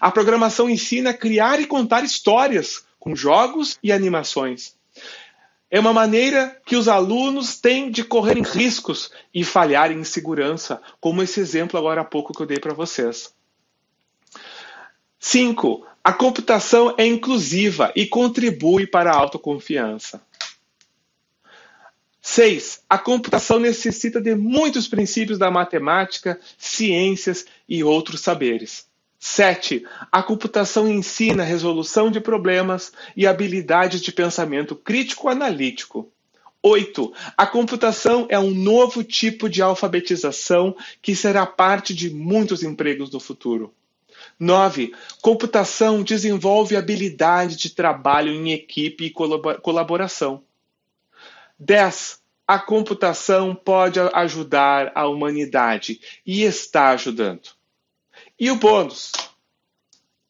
A programação ensina a criar e contar histórias com jogos e animações. É uma maneira que os alunos têm de correr riscos e falhar em segurança, como esse exemplo agora há pouco que eu dei para vocês. 5. A computação é inclusiva e contribui para a autoconfiança. 6. A computação necessita de muitos princípios da matemática, ciências e outros saberes. 7. A computação ensina resolução de problemas e habilidades de pensamento crítico-analítico. 8. A computação é um novo tipo de alfabetização que será parte de muitos empregos no futuro. 9. Computação desenvolve habilidade de trabalho em equipe e colaboração. 10. A computação pode ajudar a humanidade e está ajudando. E o bônus?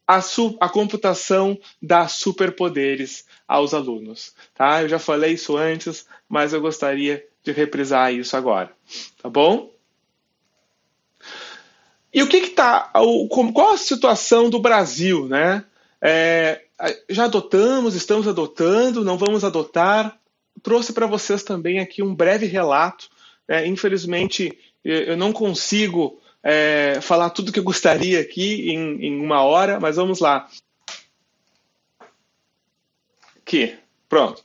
A, a, computação dá superpoderes aos alunos. Tá? Eu já falei isso antes, mas eu gostaria de reprisar isso agora. Tá bom? E o que está. Qual a situação do Brasil, né? É, já adotamos, estamos adotando, não vamos adotar. Trouxe para vocês também aqui um breve relato. É, infelizmente, eu não consigo é, falar tudo que eu gostaria aqui em, em uma hora, mas vamos lá. Aqui, pronto.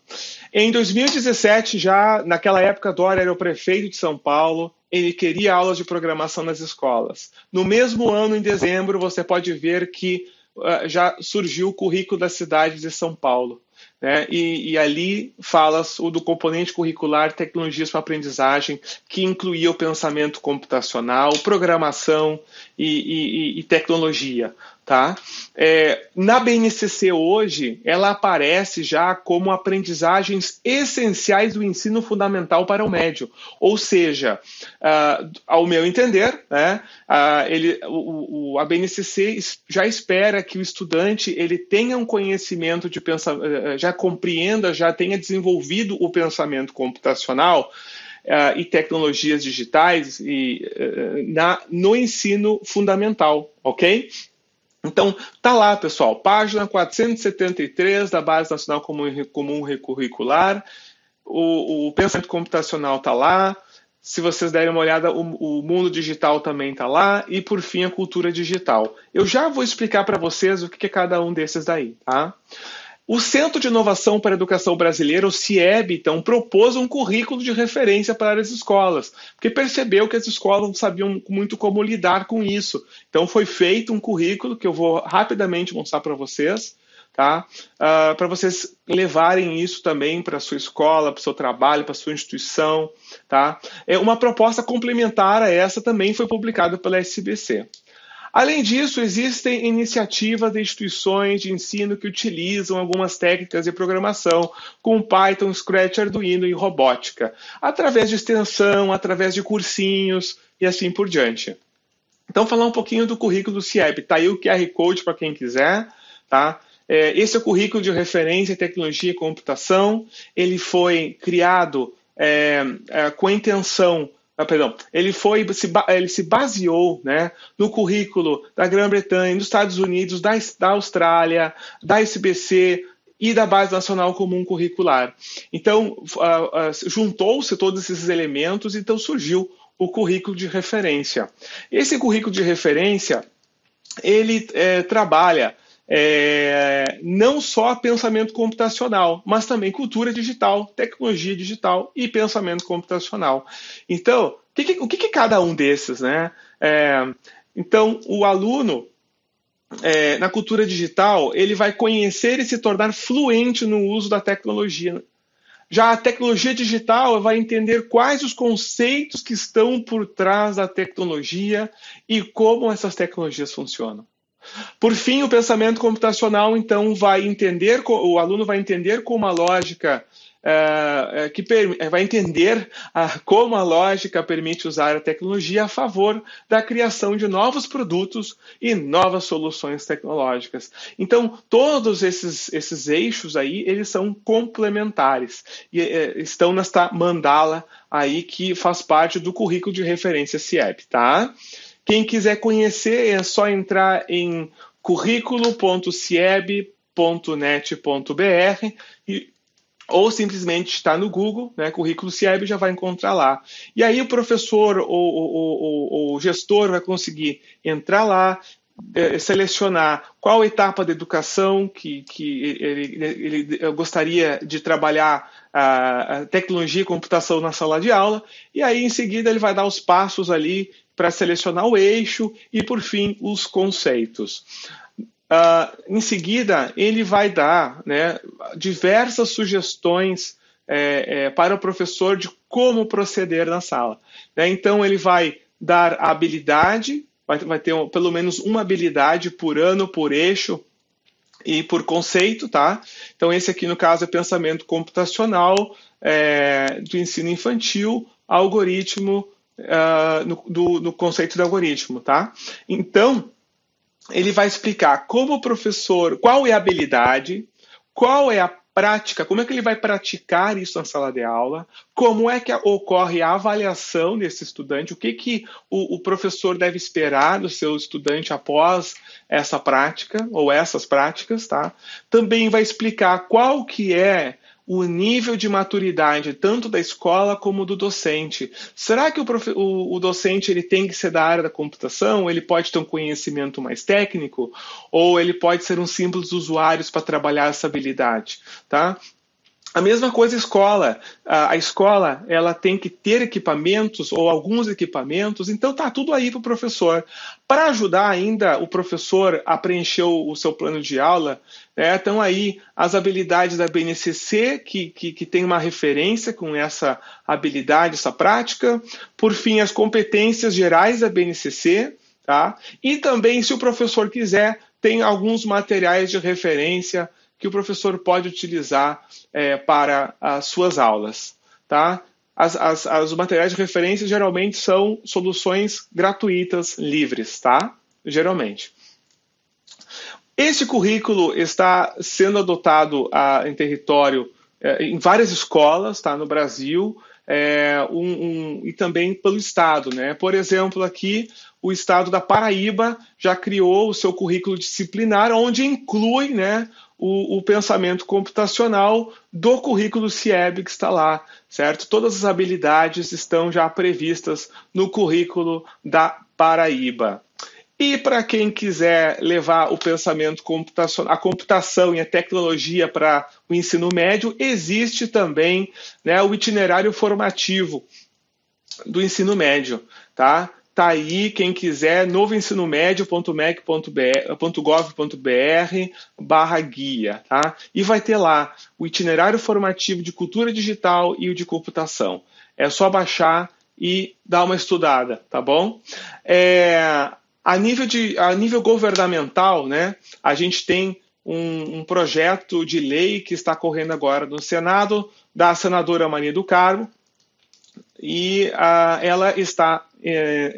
Em 2017, já naquela época, Dória era o prefeito de São Paulo, ele queria aulas de programação nas escolas. No mesmo ano, em dezembro, você pode ver que uh, já surgiu o currículo da cidade de São Paulo. Né? E, e, ali fala do componente curricular Tecnologias para Aprendizagem, que incluía o pensamento computacional, programação e, e, e tecnologia. Tá? É, na BNCC hoje, ela aparece já como aprendizagens essenciais do ensino fundamental para o médio. Ou seja, uh, ao meu entender, né, uh, ele, o, o, a BNCC já espera que o estudante ele tenha um conhecimento de pensamento, eh, já compreenda, já tenha desenvolvido o pensamento computacional uh, e tecnologias digitais e, na, no ensino fundamental, ok? Então, tá lá, pessoal, página 473 da Base Nacional Comum, Comum Curricular. O, o, pensamento computacional tá lá. Se vocês derem uma olhada, o, o mundo digital também tá lá. E, por fim, a cultura digital. Eu já vou explicar para vocês o que é cada um desses daí, tá? O Centro de Inovação para a Educação Brasileira, o CIEB, então, propôs um currículo de referência para as escolas, porque percebeu que as escolas não sabiam muito como lidar com isso. Então, foi feito um currículo que eu vou rapidamente mostrar para vocês, tá? Uh, para vocês levarem isso também para a sua escola, para o seu trabalho, para a sua instituição, tá? É uma proposta complementar a essa também foi publicada pela SBC. Além disso, existem iniciativas de instituições de ensino que utilizam algumas técnicas de programação, com Python, Scratch, Arduino e robótica, através de extensão, através de cursinhos e assim por diante. Então, falar um pouquinho do currículo do CIEP. Está aí o QR Code para quem quiser. Tá? É, esse é o currículo de referência em tecnologia e computação. Ele foi criado é, é, com a intenção ah, perdão, ele foi se, ele se baseou né, no currículo da Grã-Bretanha, dos Estados Unidos, da, da Austrália, da SBC e da Base Nacional Comum Curricular. Então, uh, uh, juntou-se todos esses elementos, então surgiu o currículo de referência. Esse currículo de referência, ele é, trabalha é, não só pensamento computacional, mas também cultura digital, tecnologia digital e pensamento computacional. Então, o que, o que é cada um desses? Né? É, então, o aluno, é, na cultura digital, ele vai conhecer e se tornar fluente no uso da tecnologia. Já a tecnologia digital vai entender quais os conceitos que estão por trás da tecnologia e como essas tecnologias funcionam. Por fim, o pensamento computacional, então, vai entender, o aluno vai entender como a lógica é, que vai entender como a lógica permite usar a tecnologia a favor da criação de novos produtos e novas soluções tecnológicas. Então, todos esses, esses eixos aí, eles são complementares e é, estão nesta mandala aí que faz parte do currículo de referência CIEP, tá? Quem quiser conhecer é só entrar em currículo.cieb.net.br ou simplesmente está no Google, né, currículo CIEB, já vai encontrar lá. E aí o professor ou, o gestor vai conseguir entrar lá, é, selecionar qual etapa da educação que, que ele, ele gostaria de trabalhar a, a tecnologia e computação na sala de aula, e aí em seguida ele vai dar os passos ali para selecionar o eixo e, por fim, os conceitos. Uh, em seguida, ele vai dar né, diversas sugestões é, é, para o professor de como proceder na sala. Né? Então, ele vai dar a habilidade, vai, vai ter um, pelo menos uma habilidade por ano, por eixo e por conceito, tá? Então, esse aqui, no caso, é pensamento computacional é, do ensino infantil, algoritmo, uh, no, do, do conceito de algoritmo, tá? Então, ele vai explicar como o professor, qual é a habilidade, qual é a prática, como é que ele vai praticar isso na sala de aula, como é que ocorre a avaliação desse estudante, o que, que o, o professor deve esperar do seu estudante após essa prática ou essas práticas, tá? Também vai explicar qual que é o nível de maturidade tanto da escola como do docente. Será que o, o, o, docente ele tem que ser da área da computação? Ele pode ter um conhecimento mais técnico? Ou ele pode ser um simples usuário para trabalhar essa habilidade? Tá? A mesma coisa a escola. A, escola ela tem que ter equipamentos ou alguns equipamentos, então tá tudo aí para o professor. Para ajudar ainda o professor a preencher o, o seu plano de aula, né, estão aí as habilidades da BNCC, que, que, que tem uma referência com essa habilidade, essa prática. Por fim, as competências gerais da BNCC, tá? E também, se o professor quiser, tem alguns materiais de referência que o professor pode utilizar é, para as suas aulas. Tá? As, as, as, materiais de referência geralmente são soluções gratuitas, livres, tá? Geralmente. Esse currículo está sendo adotado a, em território, é, em várias escolas, tá? No Brasil, é, um, um, e também pelo Estado, né? Por exemplo, aqui o Estado da Paraíba já criou o seu currículo disciplinar, onde inclui, né, o, o, pensamento computacional do currículo CIEB que está lá, certo? Todas as habilidades estão já previstas no currículo da Paraíba. E para quem quiser levar o pensamento computacional, a computação e a tecnologia para o ensino médio, existe também né, o itinerário formativo do ensino médio, tá? Tá aí, quem quiser, novoensinomédio.mec.gov.br barra guia, tá? E vai ter lá o itinerário formativo de cultura digital e o de computação. É só baixar e dar uma estudada, tá bom? É, a, nível de, a nível governamental, né, a gente tem um, um projeto de lei que está correndo agora no Senado, da senadora Maria do Carmo, e uh, ela está é,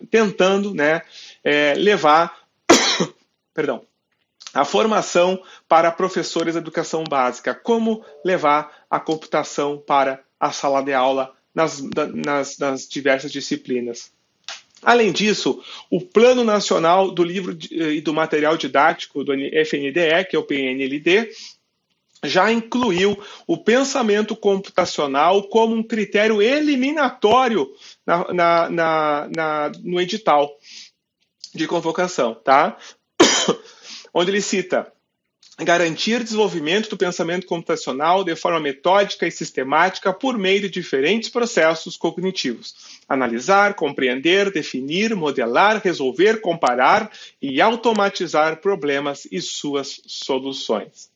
é, tentando né, é, levar perdão, a formação para professores de educação básica, como levar a computação para a sala de aula nas, nas, nas diversas disciplinas. Além disso, o Plano Nacional do Livro e do Material Didático do FNDE, que é o PNLD, já incluiu o pensamento computacional como um critério eliminatório na, na, na, na no edital de convocação, tá? Onde ele cita garantir desenvolvimento do pensamento computacional de forma metódica e sistemática por meio de diferentes processos cognitivos. Analisar, compreender, definir, modelar, resolver, comparar e automatizar problemas e suas soluções.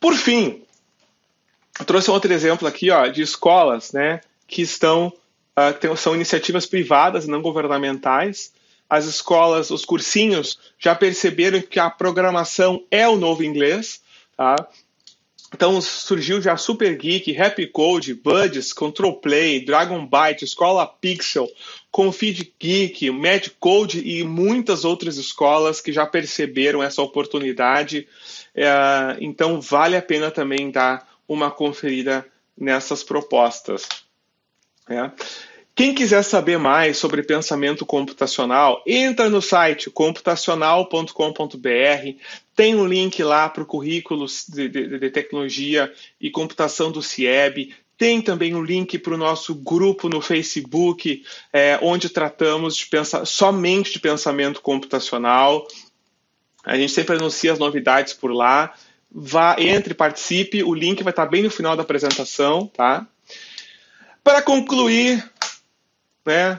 Por fim, trouxe outro exemplo aqui ó, de escolas né, que estão uh, são iniciativas privadas, não governamentais. As escolas, os cursinhos já perceberam que a programação é o novo inglês. Tá? Então surgiu já Super Geek, Happy Code, Buddies, Control Play, Dragon Byte, Escola Pixel, Confid Geek, Mad Code e muitas outras escolas que já perceberam essa oportunidade é, então, vale a pena também dar uma conferida nessas propostas. Quem quiser saber mais sobre pensamento computacional, entra no site computacional.com.br. Tem um link lá para o currículo de, de, de, tecnologia e computação do CIEB. Tem também um link para o nosso grupo no Facebook, é, onde tratamos de pensar, somente de pensamento computacional. A gente sempre anuncia as novidades por lá. Vá, entre, participe. O link vai estar bem no final da apresentação, tá? Para concluir, né,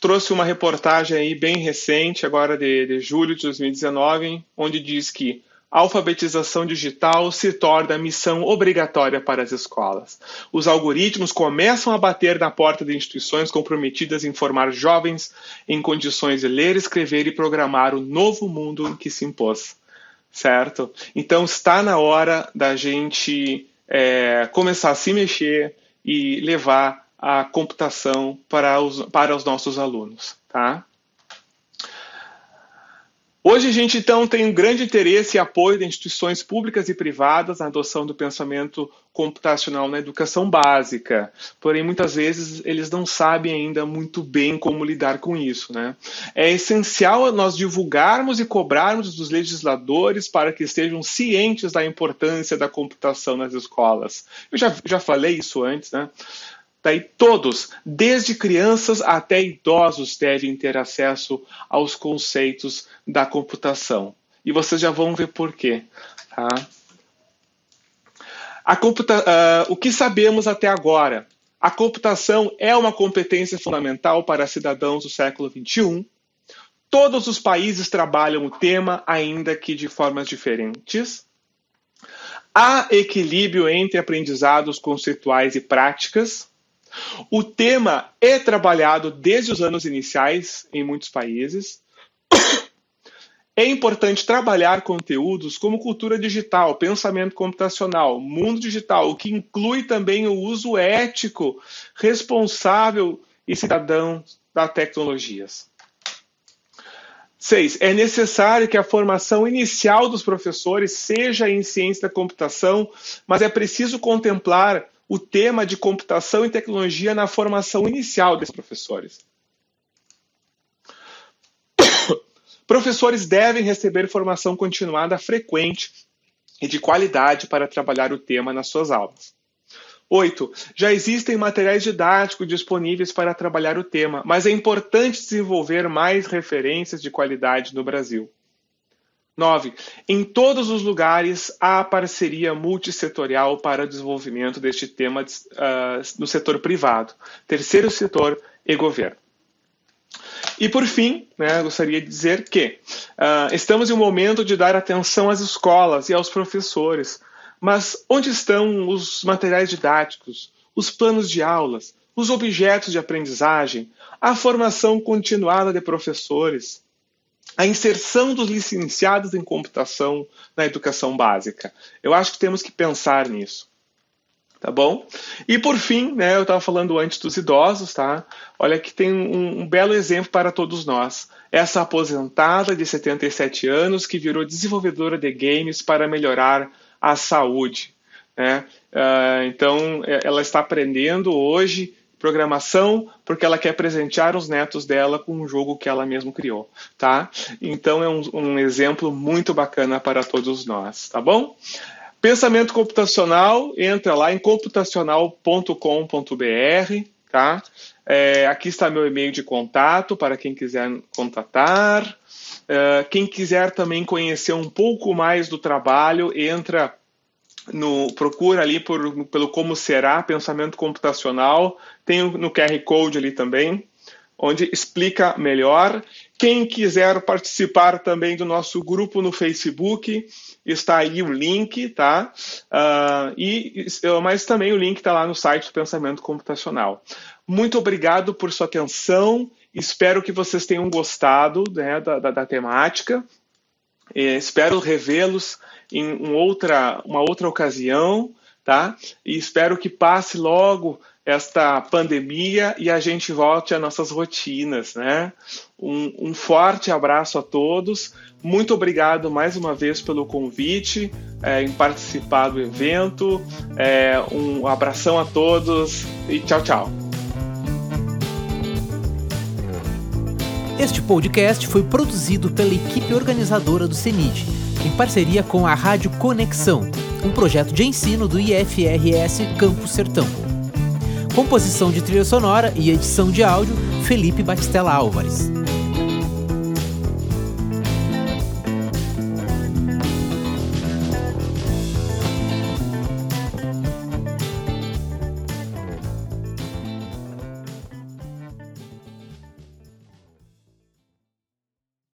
trouxe uma reportagem aí bem recente, agora de, de julho de 2019, onde diz que alfabetização digital se torna missão obrigatória para as escolas. Os algoritmos começam a bater na porta de instituições comprometidas em formar jovens em condições de ler, escrever e programar o novo mundo que se impôs. Certo? Então está na hora da gente é, começar a se mexer e levar a computação para os, para os nossos alunos. Tá? Hoje a gente então tem um grande interesse e apoio de instituições públicas e privadas na adoção do pensamento computacional na educação básica. Porém, muitas vezes eles não sabem ainda muito bem como lidar com isso. Né? É essencial nós divulgarmos e cobrarmos dos legisladores para que estejam cientes da importância da computação nas escolas. Eu já, já falei isso antes, né? Daí todos, desde crianças até idosos, devem ter acesso aos conceitos da computação. E vocês já vão ver por quê. Tá? A computa uh, o que sabemos até agora? A computação é uma competência fundamental para cidadãos do século XXI. Todos os países trabalham o tema, ainda que de formas diferentes. Há equilíbrio entre aprendizados conceituais e práticas. O tema é trabalhado desde os anos iniciais em muitos países. É importante trabalhar conteúdos como cultura digital, pensamento computacional, mundo digital, o que inclui também o uso ético, responsável e cidadão das tecnologias. 6. É necessário que a formação inicial dos professores seja em ciência da computação, mas é preciso contemplar o tema de computação e tecnologia na formação inicial desses professores. Professores devem receber formação continuada frequente e de qualidade para trabalhar o tema nas suas aulas. 8. Já existem materiais didáticos disponíveis para trabalhar o tema, mas é importante desenvolver mais referências de qualidade no Brasil. 9. Em todos os lugares há parceria multissetorial para o desenvolvimento deste tema uh, no setor privado, terceiro setor e governo. E por fim, né, gostaria de dizer que uh, estamos em um momento de dar atenção às escolas e aos professores. Mas onde estão os materiais didáticos, os planos de aulas, os objetos de aprendizagem, a formação continuada de professores? A inserção dos licenciados em computação na educação básica. Eu acho que temos que pensar nisso. Tá bom? E por fim, né, eu estava falando antes dos idosos, tá? Olha que tem um, um belo exemplo para todos nós. Essa aposentada de 77 anos que virou desenvolvedora de games para melhorar a saúde. Né? Uh, então, é, ela está aprendendo hoje programação porque ela quer presentear os netos dela com um jogo que ela mesma criou, tá? Então é um, um exemplo muito bacana para todos nós, tá bom? Pensamento computacional, entra lá em computacional.com.br, tá? É, aqui está meu e-mail de contato para quem quiser contatar. É, quem quiser também conhecer um pouco mais do trabalho, entra no procura ali por, pelo como será pensamento computacional, tem no QR Code ali também, onde explica melhor. Quem quiser participar também do nosso grupo no Facebook, está aí o link, tá? Uh, e, mas também o link está lá no site do Pensamento Computacional. Muito obrigado por sua atenção. Espero que vocês tenham gostado né, da, da, da temática. E espero revê-los em um outra, uma outra ocasião, tá? E espero que passe logo esta pandemia e a gente volte às nossas rotinas, né? Um, um, forte abraço a todos. Muito obrigado mais uma vez pelo convite é, em participar do evento. É, um abração a todos e tchau, tchau. Este podcast foi produzido pela equipe organizadora do CENID, em parceria com a Rádio Conexão, um projeto de ensino do IFRS Campo Sertão. Composição de trilha sonora e edição de áudio, Felipe Batistella Álvares.